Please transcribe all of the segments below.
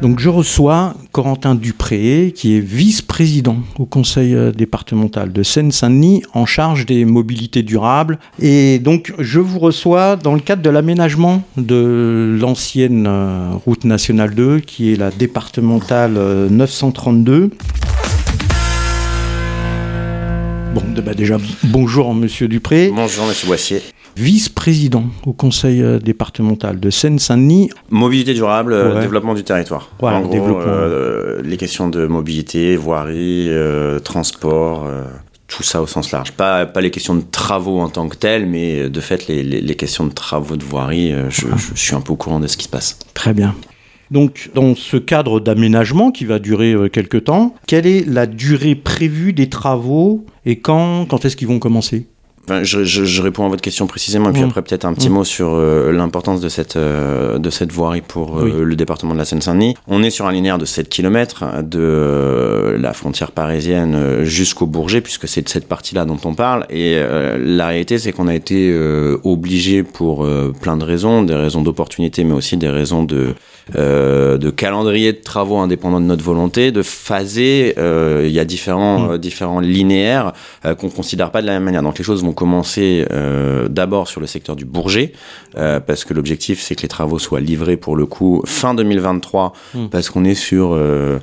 Donc je reçois Corentin Dupré, qui est vice-président au conseil euh, départemental de Seine-Saint-Denis en charge des mobilités durables. Et donc je vous reçois dans le cadre de l'aménagement de l'ancienne euh, route nationale 2, qui est la départementale 932. Euh, bon, bah déjà, bonjour Monsieur Dupré. Bonjour Monsieur Boissier vice-président au conseil euh, départemental de Seine-Saint-Denis. Mobilité durable, euh, développement du territoire. En gros. Euh, les questions de mobilité, voirie, transport, tout ça au sens large. Pas, pas les questions de travaux en tant que telles, mais de fait, les, les, questions de travaux de voirie, je, je, suis un peu au courant de ce qui se passe. Très bien. Donc, dans ce cadre d'aménagement qui va durer quelques temps, quelle est la durée prévue des travaux et quand, quand est-ce qu'ils vont commencer? Je, je, je, réponds à votre question précisément, et puis mmh. après peut-être un petit mmh. mot sur euh, l'importance de cette, euh, de cette voirie pour euh, oui. le département de la Seine-Saint-Denis. On est sur un linéaire de 7 km de la frontière parisienne jusqu'au Bourget, puisque c'est de cette partie-là dont on parle. Et la réalité, c'est qu'on a été obligé pour plein de raisons, des raisons d'opportunité, mais aussi des raisons de, de calendrier de travaux indépendants de notre volonté, de phaser. Il y a différents, mmh. différents linéaires qu'on considère pas de la même manière. Donc les choses vont commencer euh, d'abord sur le secteur du Bourget, euh, parce que l'objectif c'est que les travaux soient livrés pour le coup fin 2023, mmh. parce qu'on est sur euh,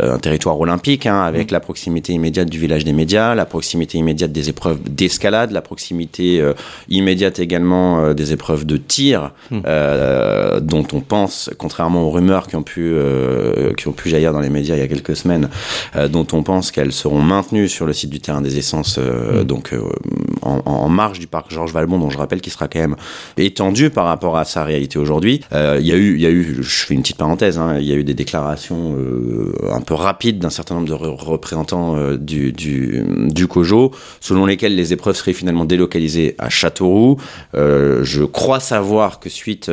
un territoire olympique, hein, avec mmh. la proximité immédiate du village des médias, la proximité immédiate des épreuves d'escalade, la proximité immédiate également des épreuves de tir, dont on pense, contrairement aux rumeurs qui ont pu, qui ont pu jaillir dans les médias il y a quelques semaines, dont on pense qu'elles seront maintenues sur le site du terrain des essences, donc en en, marge du parc Georges Valbon, dont je rappelle qu'il sera quand même étendu par rapport à sa réalité aujourd'hui. Euh, il y a eu, il y a eu, je fais une petite parenthèse, hein, il y a eu des déclarations euh, un peu rapides d'un certain nombre de représentants euh, du, du, du COJO, selon lesquels les épreuves seraient finalement délocalisées à Châteauroux. je crois savoir que suite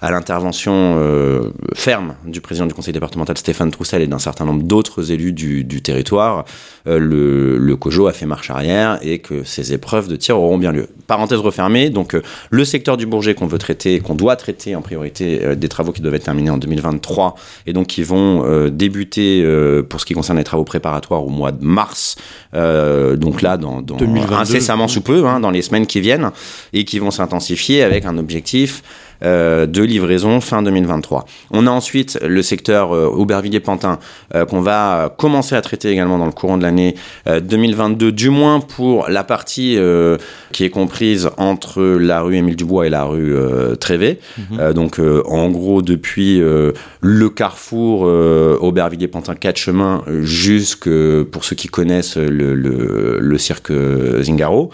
à l'intervention euh, ferme du président du conseil départemental Stéphane Troussel et d'un certain nombre d'autres élus du, du territoire, euh, le, le, COJO a fait marche arrière et que ces épreuves de tir auront bien lieu. Parenthèse refermée, donc euh, le secteur du Bourget qu'on veut traiter, qu'on doit traiter en priorité, euh, des travaux qui doivent être terminés en 2023 et donc qui vont euh, débuter pour ce qui concerne les travaux préparatoires au mois de mars, donc là dans, dans incessamment sous peu, hein, dans les semaines qui viennent, et qui vont s'intensifier avec un objectif euh, de livraison fin 2023. On a ensuite le secteur euh, Aubervilliers-Pantin euh, qu'on va commencer à traiter également dans le courant de l'année 2022, du moins pour la partie qui est comprise entre la rue Émile Dubois et la rue Trévé. Mhm. donc en gros depuis le carrefour Aubervilliers-Pantin 4 chemins jusque pour ceux qui connaissent le, le, le cirque Zingaro.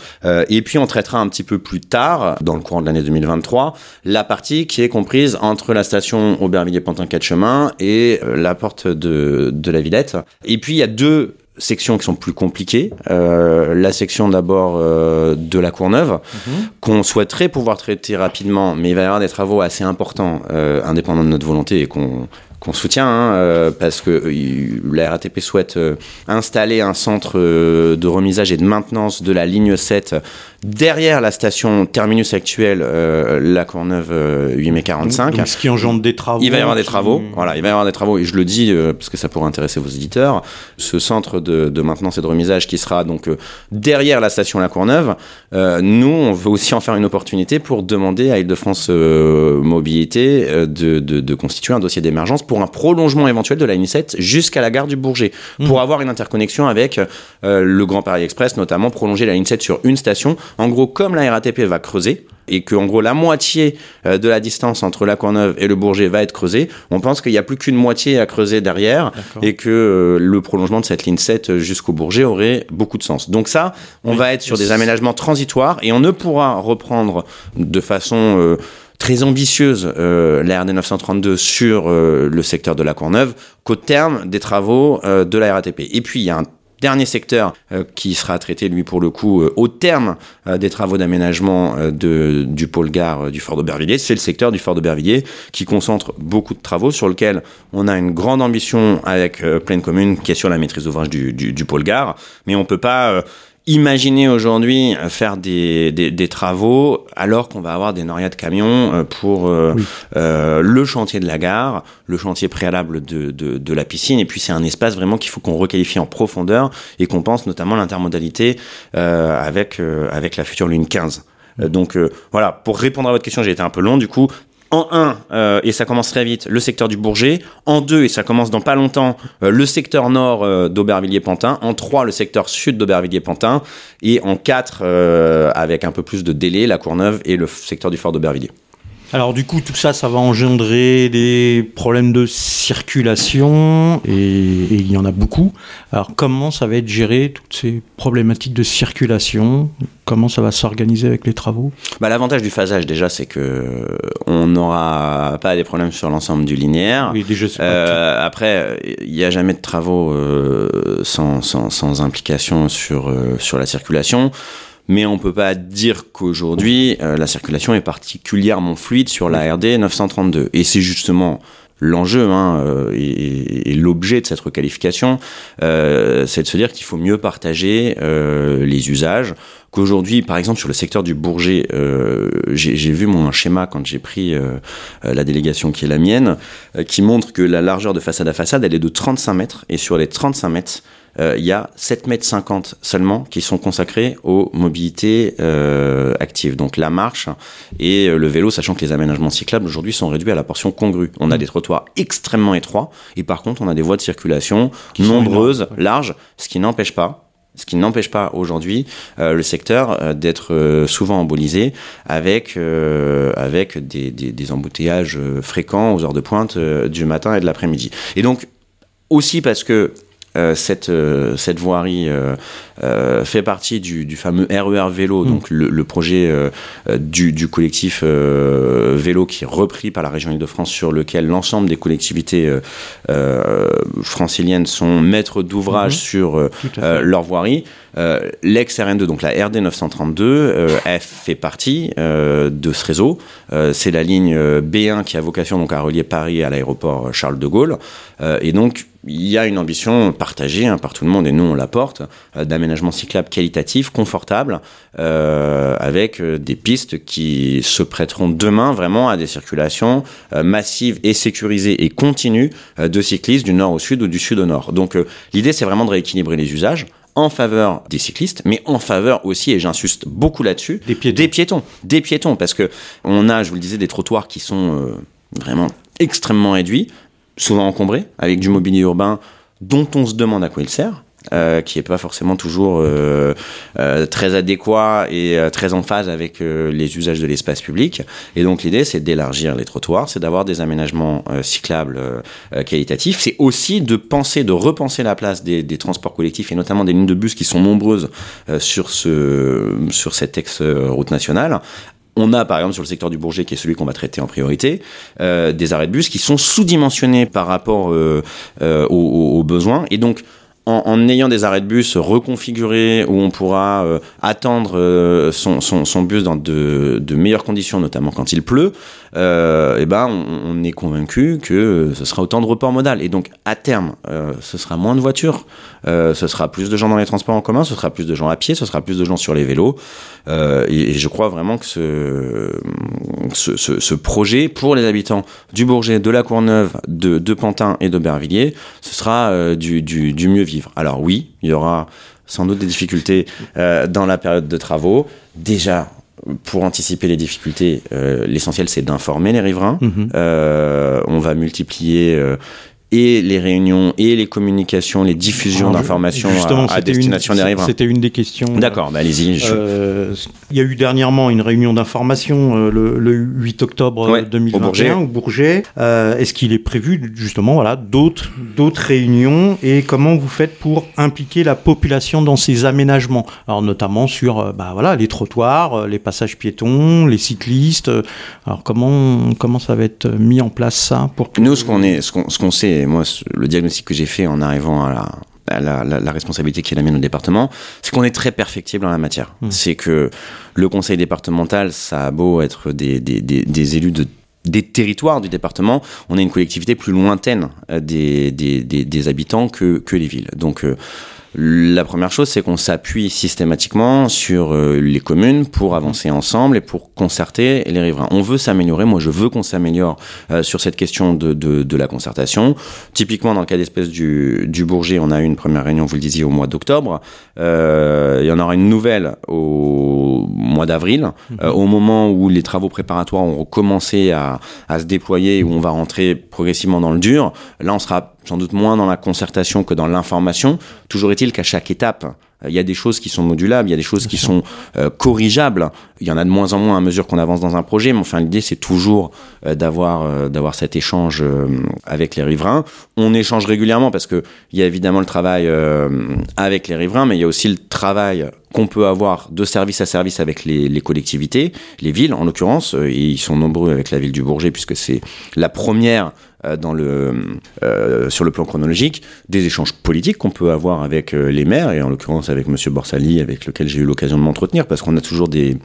et puis on traitera un petit peu plus tard, dans le courant de l'année 2023, la partie qui est comprise entre la station Aubervilliers-Pantin 4 chemins et euh, la porte de, de la Villette. Et puis il y a deux sections qui sont plus compliquées. Euh, la section d'abord euh, de la Courneuve, mmh. qu'on souhaiterait pouvoir traiter rapidement, mais il va y avoir des travaux assez importants, euh, indépendants de notre volonté et qu'on qu'on soutient, hein, euh, parce que euh, la RATP souhaite euh, installer un centre euh, de remisage et de maintenance de la ligne 7 derrière la station terminus actuelle, euh, la Courneuve 8 mai 45. Donc, ce qui engendre des travaux. Il va y avoir des travaux, qui... voilà, il va y avoir des travaux, et je le dis parce que ça pourrait intéresser vos éditeurs. Ce centre de, de maintenance et de remisage qui sera donc derrière la station La Courneuve, nous, on veut aussi en faire une opportunité pour demander à Île-de-France Mobilité de, de, de constituer un dossier d'émergence pour un prolongement éventuel de la ligne 7 jusqu'à la gare du Bourget, mmh. pour avoir une interconnexion avec euh, le Grand Paris Express, notamment prolonger la ligne 7 sur une station. En gros, comme la RATP va creuser, et que en gros la moitié euh, de la distance entre la Courneuve et le Bourget va être creusée, on pense qu'il n'y a plus qu'une moitié à creuser derrière et que euh, le prolongement de cette ligne 7 jusqu'au Bourget aurait beaucoup de sens. Donc ça, on oui, va être sur des aménagements transitoires et on ne pourra reprendre de façon très ambitieuse euh, la RD 932 sur euh, le secteur de la Courneuve qu'au terme des travaux euh, de la RATP. Et puis il y a un dernier secteur euh, qui sera traité, lui, pour le coup, euh, au terme euh, des travaux d'aménagement de, du pôle gare du Fort d'Aubervilliers. C'est le secteur du Fort d'Aubervilliers qui concentre beaucoup de travaux sur lequel on a une grande ambition avec Pleine Commune qui est sur la maîtrise d'ouvrage du, du, du, pôle gare. Mais on peut pas Imaginez aujourd'hui faire des, des, travaux alors qu'on va avoir des norias de camions pour le chantier de la gare, le chantier préalable de, de, de la piscine, et puis c'est un espace vraiment qu'il faut qu'on requalifie en profondeur et qu'on pense notamment l'intermodalité avec, avec la future Lune 15. Donc voilà, pour répondre à votre question, j'ai été un peu long du coup. En 1, euh, et ça commence très vite, le secteur du Bourget. En 2, et ça commence dans pas longtemps, euh, le secteur nord euh, d'Aubervilliers-Pantin. En 3, le secteur sud d'Aubervilliers-Pantin. Et en 4, avec un peu plus de délai, la Courneuve et le secteur du fort d'Aubervilliers. Alors du coup, tout ça, ça va engendrer des problèmes de circulation, et, il y en a beaucoup. Alors comment ça va être géré, toutes ces problématiques de circulation? Comment ça va s'organiser avec les travaux? Bah, L'avantage du phasage, déjà, c'est que on n'aura pas des problèmes sur l'ensemble du linéaire. Oui, déjà, euh, après, il n'y a jamais de travaux euh, sans, sans, sans, implication sur, euh, sur la circulation mais on peut pas dire qu'aujourd'hui euh, la circulation est particulièrement fluide sur la RD 932. Et c'est justement l'enjeu hein, euh, et, l'objet de cette requalification, euh, c'est de se dire qu'il faut mieux partager les usages. Qu'aujourd'hui, par exemple, sur le secteur du Bourget, j'ai vu mon schéma quand j'ai pris la délégation qui est la mienne, qui montre que la largeur de façade à façade, elle est de 35 mètres, et sur les 35 mètres, euh, il y a 7,50 mètres seulement qui sont consacrés aux mobilités euh, actives. Donc la marche et euh, le vélo, sachant que les aménagements cyclables aujourd'hui sont réduits à la portion congrue. On a mmh. des trottoirs extrêmement étroits et par contre on a des voies de circulation nombreuses, larges, ce qui n'empêche pas ce qui n'empêche pas aujourd'hui le secteur d'être souvent embolisé avec, avec des, des, des, embouteillages fréquents aux heures de pointe du matin et de l'après-midi. Et donc, aussi parce que euh, cette, euh, cette voirie euh, fait partie du, du, fameux RER e vélo, mm. donc le, le projet du, du, collectif vélo qui est repris par la région Île-de-France, sur lequel l'ensemble des collectivités franciliennes sont maîtres d'ouvrage mm-hmm. sur leur voirie. L'ex-RN2, donc la RD 932, elle fait partie de ce réseau. C'est la ligne B1 qui a vocation donc à relier Paris à l'aéroport Charles de Gaulle. et donc, il y a une ambition partagée hein, par tout le monde, et nous on la porte, euh, d'aménagement cyclable qualitatif, confortable, euh, avec euh, des pistes qui se prêteront demain vraiment à des circulations massives et sécurisées et continues de cyclistes du nord au sud ou du sud au nord. Donc l'idée c'est vraiment de rééquilibrer les usages en faveur des cyclistes, mais en faveur aussi, et j'insiste beaucoup là-dessus, des piétons. des piétons. Des piétons, parce que on a, je vous le disais, des trottoirs qui sont vraiment extrêmement réduits souvent encombré, avec du mobilier urbain dont on se demande à quoi il sert. Euh, qui n'est pas forcément toujours euh, euh, très adéquat et très en phase avec les usages de l'espace public. Et donc l'idée, c'est d'élargir les trottoirs, c'est d'avoir des aménagements cyclables qualitatifs. C'est aussi de penser, de repenser la place des, transports collectifs et notamment des lignes de bus qui sont nombreuses sur, ce, sur cette ex-route nationale on a par exemple sur le secteur du Bourget, qui est celui qu'on va traiter en priorité, euh, des arrêts de bus qui sont sous-dimensionnés par rapport euh, euh, aux, besoins. Et donc, en, ayant des arrêts de bus reconfigurés où on pourra attendre son, bus dans de, meilleures conditions, notamment quand il pleut, euh, eh ben, on, est convaincu que ce sera autant de report modal. Et donc, à terme, euh, ce sera moins de voitures, euh, ce sera plus de gens dans les transports en commun, ce sera plus de gens à pied, ce sera plus de gens sur les vélos. Et, je crois vraiment que ce, projet, pour les habitants du Bourget, de la Courneuve, de, Pantin et d'Aubervilliers, ce sera du, du, du vivre. Alors oui, il y aura sans doute des difficultés dans la période de travaux. Déjà, pour anticiper les difficultés, euh, l'essentiel c'est d'informer les riverains. Mhm. Euh, on va multiplier euh, et les réunions et les communications, les diffusions d'informations à, destination des riverains. C'était une des questions. D'accord, bah allez-y. il y a eu dernièrement une réunion d'information le, 8 octobre 2021 au Bourget. Est-ce qu'il est prévu justement voilà, d'autres réunions et comment vous faites pour impliquer la population dans ces aménagements? Alors notamment sur bah, voilà, les trottoirs, les passages piétons, les cyclistes. Alors comment, comment ça va être mis en place ça pour Nous, ce qu'on est, ce qu'on sait moi, le diagnostic que j'ai fait en arrivant à la, la, responsabilité qui est la mienne au département, c'est qu'on est très perfectible en la matière. Mmh. C'est que le conseil départemental, ça a beau être des, des, des, élus de des territoires du département, on est une collectivité plus lointaine euh, des, des, des, habitants que, que les villes. Donc, euh, La première chose, c'est qu'on s'appuie systématiquement sur euh, les communes pour avancer ensemble et pour concerter les riverains. On veut s'améliorer. Moi, je veux qu'on s'améliore euh, sur cette question de, de, de, la concertation. Typiquement, dans le cas d'espèce du, du Bourget, on a eu une première réunion, vous le disiez, au mois d'octobre. Euh, il y en aura une nouvelle au mois d'avril, mhm. euh, au moment où les travaux préparatoires ont commencé à, à se déployer, où on va rentrer progressivement dans le dur. Là, on sera sans doute moins dans la concertation que dans l'information. Toujours est-il qu'à chaque étape, euh, il y a des choses qui sont modulables, il y a des choses qui sont euh, corrigeables. Il y en a de moins en moins à mesure qu'on avance dans un projet, mais enfin l'idée c'est toujours euh, d'avoir d'avoir cet échange avec les riverains. On échange régulièrement parce que il y a évidemment le travail avec les riverains, mais il y a aussi le travail qu'on peut avoir de service à service avec les, les collectivités, les villes en l'occurrence, ils sont nombreux avec la ville du Bourget puisque c'est la première euh, dans le, euh, sur le plan chronologique, des échanges politiques qu'on peut avoir avec euh, les maires, et en l'occurrence avec M. Borsali, avec lequel j'ai eu l'occasion de m'entretenir, parce qu'on a toujours des,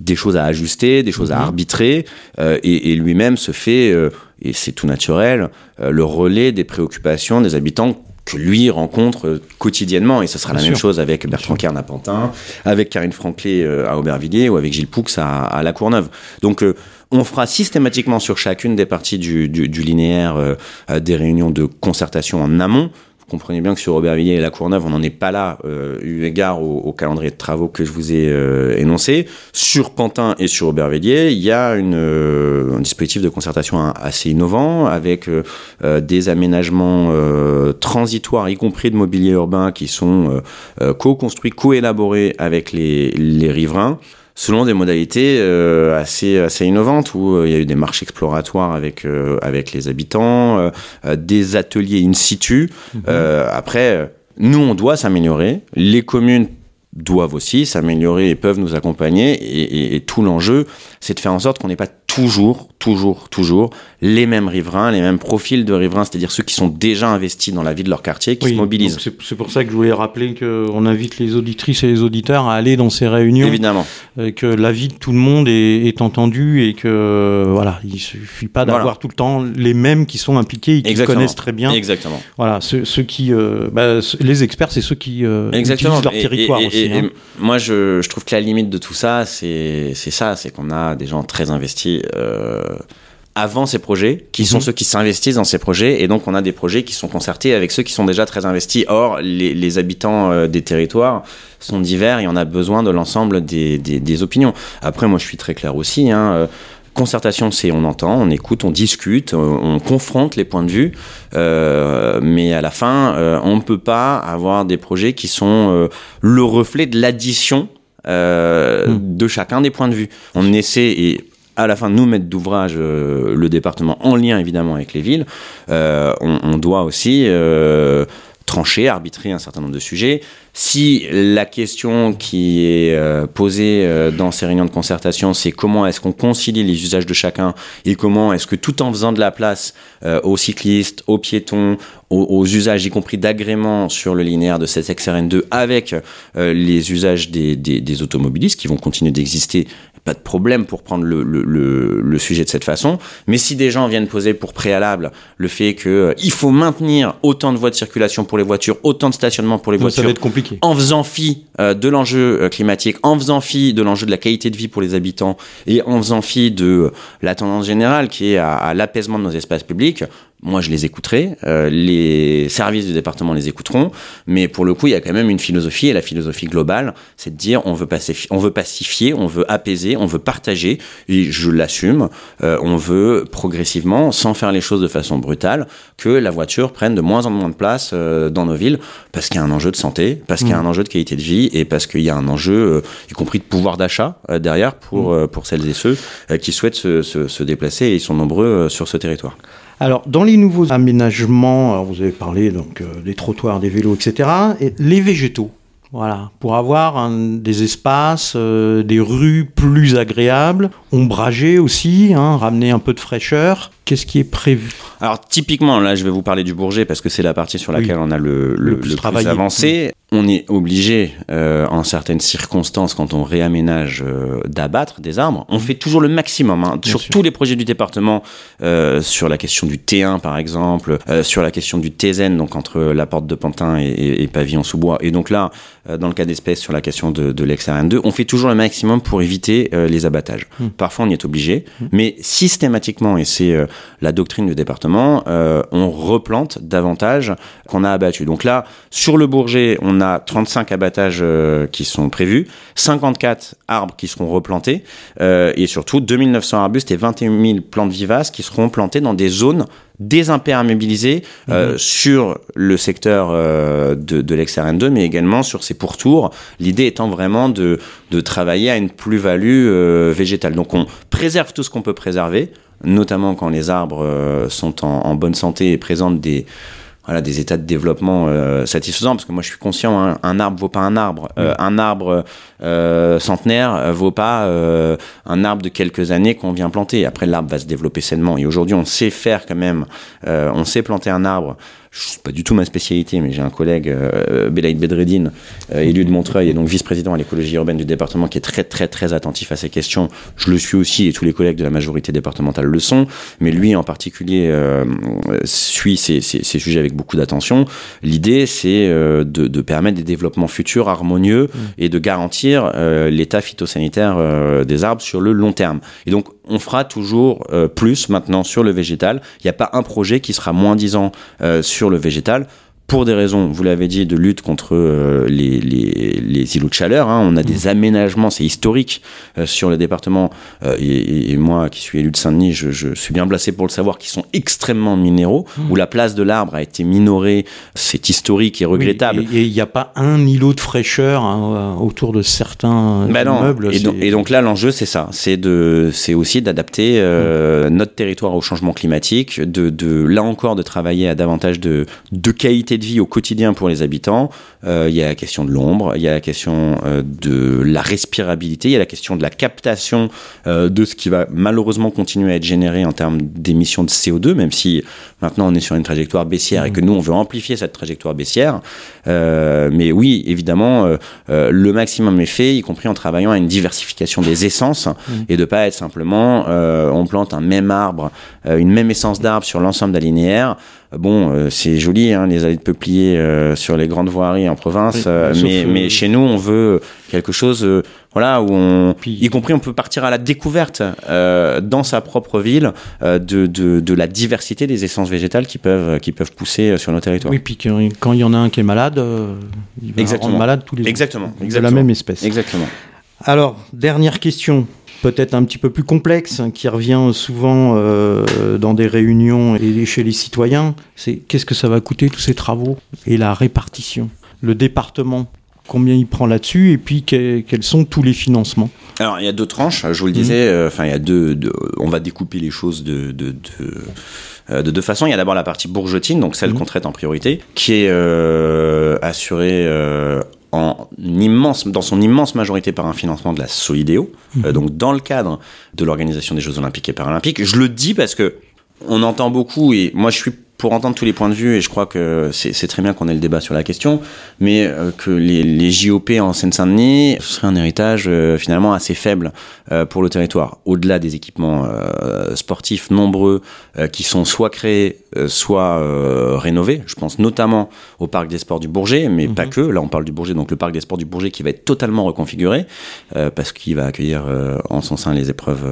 des choses à ajuster, des choses à mhm. arbitrer, et, et lui-même se fait, et c'est tout naturel, le relais des préoccupations des habitants que lui rencontre quotidiennement. Et ce sera la même chose avec Bertrand Kern à Pantin, avec Karine Franclay à Aubervilliers ou avec Gilles Poux à, à La Courneuve. Donc, on fera systématiquement sur chacune des parties du, linéaire euh, euh, des réunions de concertation en amont. Vous comprenez bien que sur Aubervilliers et La Courneuve, on n'en est pas là, euh, eu égard au, calendrier de travaux que je vous ai énoncé. Sur Pantin et sur Aubervilliers, il y a un dispositif de concertation assez innovant, avec des aménagements transitoires, y compris de mobilier urbain, qui sont co-construits, co-élaborés avec les riverains selon des modalités euh, assez assez innovantes où euh, il y a eu des marches exploratoires avec euh, avec les habitants, des ateliers in situ. Mhm. après, nous on doit s'améliorer, les communes doivent aussi s'améliorer et peuvent nous accompagner et, et, et tout l'enjeu c'est de faire en sorte qu'on n'ait pas toujours, toujours, toujours les mêmes riverains, les mêmes profils de riverains, c'est-à-dire ceux qui sont déjà investis dans la vie de leur quartier, qui se mobilisent. C'est pour ça que je voulais rappeler qu'on invite les auditrices et les auditeurs à aller dans ces réunions. Évidemment. Euh, que la vie de tout le monde est, est entendue et que voilà, il suffit pas d'avoir tout le temps les mêmes qui sont impliqués et qui connaissent très bien. Exactement. Voilà, ceux, qui, euh, bah, les experts, c'est ceux qui euh, utilisent leur territoire aussi. Hein. moi, je, je trouve que la limite de tout ça, c'est ça, c'est qu'on a des gens très investis euh, avant ces projets, qui sont mhm. ceux qui s'investissent dans ces projets, et donc on a des projets qui sont concertés avec ceux qui sont déjà très investis. Or, les, habitants euh, des territoires sont divers et on a besoin de l'ensemble des, opinions. Après, moi je suis très clair aussi. Hein, euh, concertation, c'est on entend, on écoute, on discute, on, confronte les points de vue, mais à la fin, on ne peut pas avoir des projets qui sont le reflet de l'addition euh, hmm. de chacun des points de vue. On essaie, et à la fin nous mettre d'ouvrage euh, le département en lien évidemment avec les villes, euh, on, doit aussi trancher, arbitrer un certain nombre de sujets. Si la question qui est euh, posée euh, dans ces réunions de concertation, c'est comment est-ce qu'on concilie les usages de chacun et comment est-ce que tout en faisant de la place euh, aux cyclistes, aux piétons, aux, usages, y compris d'agrément sur le linéaire de cette XRN2 avec les usages des, automobilistes qui vont continuer d'exister pas de problème pour prendre le, le, le, sujet de cette façon. Mais si des gens viennent poser pour préalable le fait que euh, il faut maintenir autant de voies de circulation pour les voitures, autant de stationnement pour les voitures, ça va être compliqué. en faisant fi euh, de l'enjeu euh, climatique, en faisant fi de l'enjeu de la qualité de vie pour les habitants et en faisant fi de la tendance générale qui est à, à l'apaisement de nos espaces publics, moi je les écouterai, euh, les services du département les écouteront, mais pour le coup il y a quand même une philosophie et la philosophie globale, c'est de dire on veut, pacifier, on veut pacifier, on veut apaiser, on veut partager, et je l'assume, euh, on veut progressivement, sans faire les choses de façon brutale, que la voiture prenne de moins en moins de place euh, dans nos villes, parce qu'il y a un enjeu de santé, parce qu'il y a mmh. un enjeu de qualité de vie, et parce qu'il y a un enjeu, y compris de pouvoir d'achat derrière pour, mmh. pour celles et ceux qui souhaitent se, se, se déplacer, et ils sont nombreux sur ce territoire. Alors, dans les nouveaux aménagements, vous avez parlé donc euh, des trottoirs, des vélos, etc. Et les végétaux, voilà, pour avoir des espaces, euh, des rues plus agréables, ombragées aussi, hein, ramener un peu de fraîcheur. Qu'est-ce qui est prévu? Alors typiquement, là je vais vous parler du Bourget parce que c'est la partie sur laquelle on a le, le, plus, avancé. On est obligé, euh, en certaines circonstances, quand on réaménage, euh, d'abattre des arbres. On mmh. fait toujours le maximum hein, sur tous les projets du département, euh, sur la question du T1 par exemple, sur la question du TZN, donc entre la porte de Pantin et, et, Pavillon-sous-Bois. Et donc là, dans le cas d'espèce, sur la question de, de l'ex-RN2, on fait toujours le maximum pour éviter les abattages. Mmh. Parfois on y est obligé, mmh. mais systématiquement, et c'est la doctrine du département, on replante davantage qu'on a abattu. Donc là, sur le Bourget, on a 35 abattages euh, qui sont prévus, 54 arbres qui seront replantés, euh, et surtout 2900 arbustes et 21 000 plantes vivaces qui seront plantées dans des zones désimperméabilisées euh, mhm. sur le secteur de, de l'ex-RN2, mais également sur ses pourtours. L'idée étant vraiment de, de travailler à une plus-value végétale. Donc on préserve tout ce qu'on peut préserver, notamment quand les arbres sont en, en bonne santé et présentent des voilà, des états de développement euh, satisfaisants, parce que moi je suis conscient, hein, un arbre vaut pas un arbre. Euh, un arbre euh, centenaire vaut pas un arbre de quelques années qu'on vient planter. Après, l'arbre va se développer sainement. Et aujourd'hui, on sait faire quand même, on sait planter un arbre c'est pas du tout ma spécialité, mais j'ai un collègue, euh, Belaïd Bedreddin, euh, élu de Montreuil et donc vice-président à l'écologie urbaine du département, qui est très très très attentif à ces questions. Je le suis aussi et tous les collègues de la majorité départementale le sont, mais lui en particulier euh, suit ces, ces, ces, sujets avec beaucoup d'attention. L'idée, c'est euh, de, de, permettre des développements futurs harmonieux mmh. et de garantir euh, l'état phytosanitaire des arbres sur le long terme. Et donc, on fera toujours plus maintenant sur le végétal. Il n'y a pas un projet qui sera moins disant sur le végétal pour des raisons, vous l'avez dit, de lutte contre euh, les, les, les, îlots de chaleur. Hein. On a des mmh. aménagements, c'est historique euh, sur le département. Euh, et, et, moi, qui suis élu de Saint-Denis, je, je, suis bien placé pour le savoir, qui sont extrêmement minéraux, mmh. où la place de l'arbre a été minorée. C'est historique et regrettable. et il n'y a pas un îlot de fraîcheur hein, autour de certains bah immeubles. Et, donc, et, donc, là, l'enjeu, c'est ça. C'est de, c'est aussi d'adapter mmh. notre territoire au changement climatique, de, de, là encore, de travailler à davantage de, de qualité de vie au quotidien pour les habitants. Euh, il y a la question de l'ombre, il y a la question euh, de la respirabilité, il y a la question de la captation euh, de ce qui va malheureusement continuer à être généré en termes d'émissions de CO2, même si maintenant on est sur une trajectoire baissière et que nous on veut amplifier cette trajectoire baissière. mais oui, évidemment, le maximum est fait, y compris en travaillant à une diversification des essences et de pas être simplement on plante un même arbre, une même essence d'arbre sur l'ensemble de la linéaire bon, euh, c'est joli, hein, les allées de peupliers euh, sur les grandes voiries en province, euh, mais, mais chez nous, on veut quelque chose, voilà, où on, y compris, on peut partir à la découverte dans sa propre ville de, de, de, la diversité des essences végétales qui peuvent, qui peuvent pousser sur nos territoires. Oui, puis quand il y en a un qui est malade, il va Exactement. rendre malade tous les Exactement. Exactement. De la même espèce. Exactement. Alors, dernière question peut-être un petit peu plus complexe, hein, qui revient souvent euh, dans des réunions et chez les citoyens, c'est qu'est-ce que ça va coûter tous ces travaux et la répartition. Le département, combien il prend là-dessus et puis quels sont tous les financements Alors il y a deux tranches, je vous le mmh. disais, euh, enfin il y a deux, on va découper les choses de, de, de euh, de deux façons. Il y a d'abord la partie bourgetine, donc celle mmh. qu'on traite en priorité, qui est euh, assurée euh, en immense, dans son immense majorité par un financement de la Solidéo, mmh. euh, donc dans le cadre de l'organisation des Jeux Olympiques et Paralympiques. Je le dis parce que on entend beaucoup, et moi je suis pour entendre tous les points de vue, et je crois que c'est très bien qu'on ait le débat sur la question, mais euh, que les, les, JOP en Seine-Saint-Denis, ce serait un héritage euh, finalement assez faible euh, pour le territoire. Au-delà des équipements sportifs nombreux qui sont soit créés, soit rénovés, je pense notamment au parc des sports du Bourget, mais pas mhm. que, là on parle du Bourget, donc le parc des sports du Bourget qui va être totalement reconfiguré, parce qu'il va accueillir en son sein les épreuves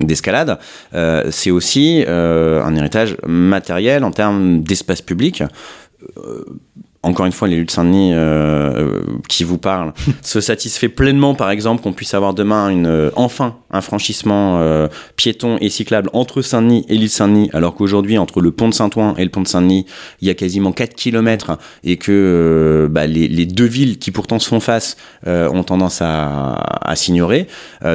d'escalade. c'est aussi un héritage matériel en termes d'espace public, euh, encore une fois, l'élu de Saint-Denis euh, qui vous parle se satisfait pleinement, par exemple, qu'on puisse avoir demain une, euh, enfin un franchissement euh, piéton et cyclable entre Saint-Denis et l'île Saint-Denis, alors qu'aujourd'hui, entre le pont de Saint-Ouen et le pont de Saint-Denis, il y a quasiment 4 km et que euh, bah, les, deux villes qui pourtant se font face euh, ont tendance à, à s'ignorer.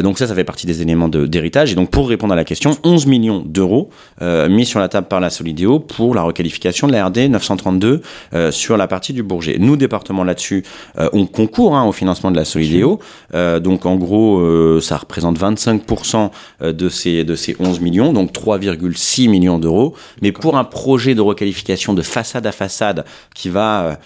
donc ça, ça fait partie des éléments d'héritage. et donc pour répondre à la question, 11 millions d'euros mis sur la table par la Solidéo pour la requalification de la RD 932 sur la partie du Bourget. Nous, département là-dessus, on concourt hein, au financement de la Solidéo. donc en gros, ça représente 25 25% de ces, de ces 11 millions, donc 3,6 millions d'euros. Mais pour un projet de requalification de façade à façade qui va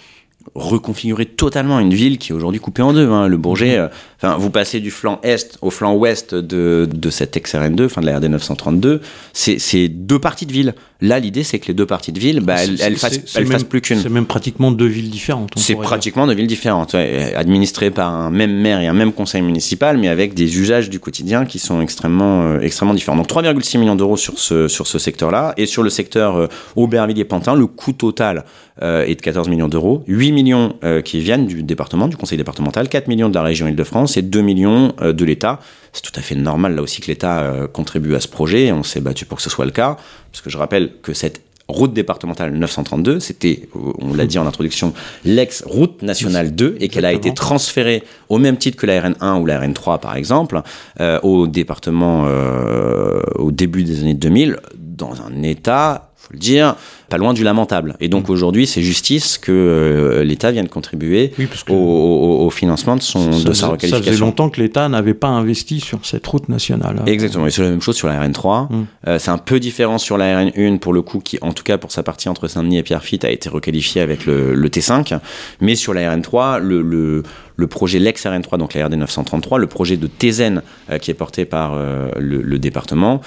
reconfigurer totalement une ville qui est aujourd'hui coupée en deux. Hein. Le Bourget, mhm. euh, enfin, vous passez du flanc est au flanc ouest de, de cette ex-RN2, enfin de la RD 932, c'est deux parties de ville. Là, l'idée, c'est que les deux parties de ville, bah, elles, elles, fassent, fassent, plus qu'une. C'est même pratiquement deux villes différentes. C'est pratiquement deux villes différentes, administrées par un même maire et un même conseil municipal, mais avec des usages du quotidien qui sont extrêmement, euh, extrêmement différents. Donc 3,6 millions d'euros sur ce, sur ce secteur-là. Et sur le secteur euh, Aubervilliers-Pantin, le coût total euh, est de 14 millions d'euros. 8 millions euh, qui viennent du département, du conseil départemental, 4 millions de la région Île-de-France et 2 millions de l'État c'est tout à fait normal là aussi que l'État euh, contribue à ce projet. On s'est battu pour que ce soit le cas, parce que je rappelle que cette route départementale 932, c'était, on l'a dit en introduction, l'ex-route nationale 2 et qu'elle a été transférée au même titre que la RN1 ou la RN3 par exemple, euh, au département euh, au début des années 2000 dans un état faut le dire, pas loin du lamentable. Et donc mm. aujourd'hui, c'est justice que euh, l'État vienne contribuer au, financement de, son, de sa requalification. Ça faisait longtemps que l'État n'avait pas investi sur cette route nationale. Hein. Exactement, et c'est la même chose sur la RN3. Mm. Euh, c'est un peu différent sur la RN1, pour le coup, qui, en tout cas pour sa partie entre Saint-Denis et Pierrefitte, a été requalifiée avec le, T5. Mais sur la RN3, le, le, projet Lex RN3, donc la RD 933, le projet de Tézen, euh, qui est porté par le, département,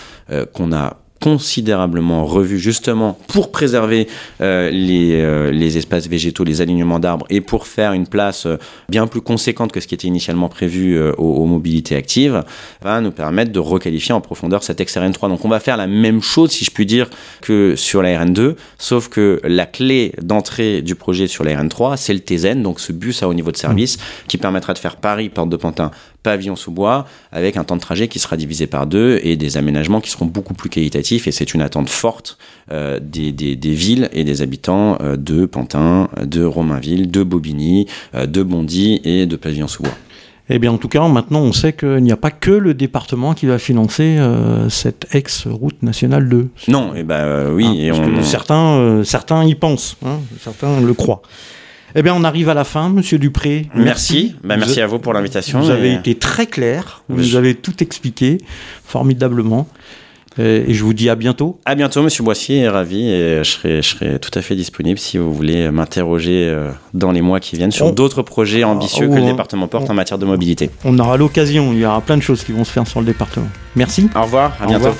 qu'on a considérablement revu justement pour préserver euh, les, euh, les, espaces végétaux, les alignements d'arbres et pour faire une place euh, bien plus conséquente que ce qui était initialement prévu aux, mobilités actives, va nous permettre de requalifier en profondeur cet ex-RN3. Donc on va faire la même chose, si je puis dire, que sur la RN2, sauf que la clé d'entrée du projet sur la RN3, c'est le TZN, donc ce bus à haut niveau de service mmh. qui permettra de faire Paris, Porte de Pantin, pavillon sous bois, avec un temps de trajet qui sera divisé par deux et des aménagements qui seront beaucoup plus qualitatifs. Et c'est une attente forte euh, des, des, villes et des habitants euh, de Pantin, de Romainville, de Bobigny, euh, de Bondy et de pavillon sous bois. Eh bien, en tout cas, maintenant, on sait qu'il n'y a pas que le département qui va financer cette ex-route nationale 2. Non, eh ben oui. Et on... certains, certains y pensent, hein, certains le croient. Eh bien, on arrive à la fin, Monsieur Dupré. Merci. Bah, merci à vous pour l'invitation. Vous avez été très clair. Vous avez tout expliqué formidablement. Et je vous dis à bientôt. À bientôt, Monsieur Boissier, ravi. Et je serai, je serai tout à fait disponible si vous voulez m'interroger euh, dans les mois qui viennent sur d'autres projets ambitieux que le département porte en matière de mobilité. On aura l'occasion. Il y aura plein de choses qui vont se faire sur le département. Merci. Au revoir. À bientôt.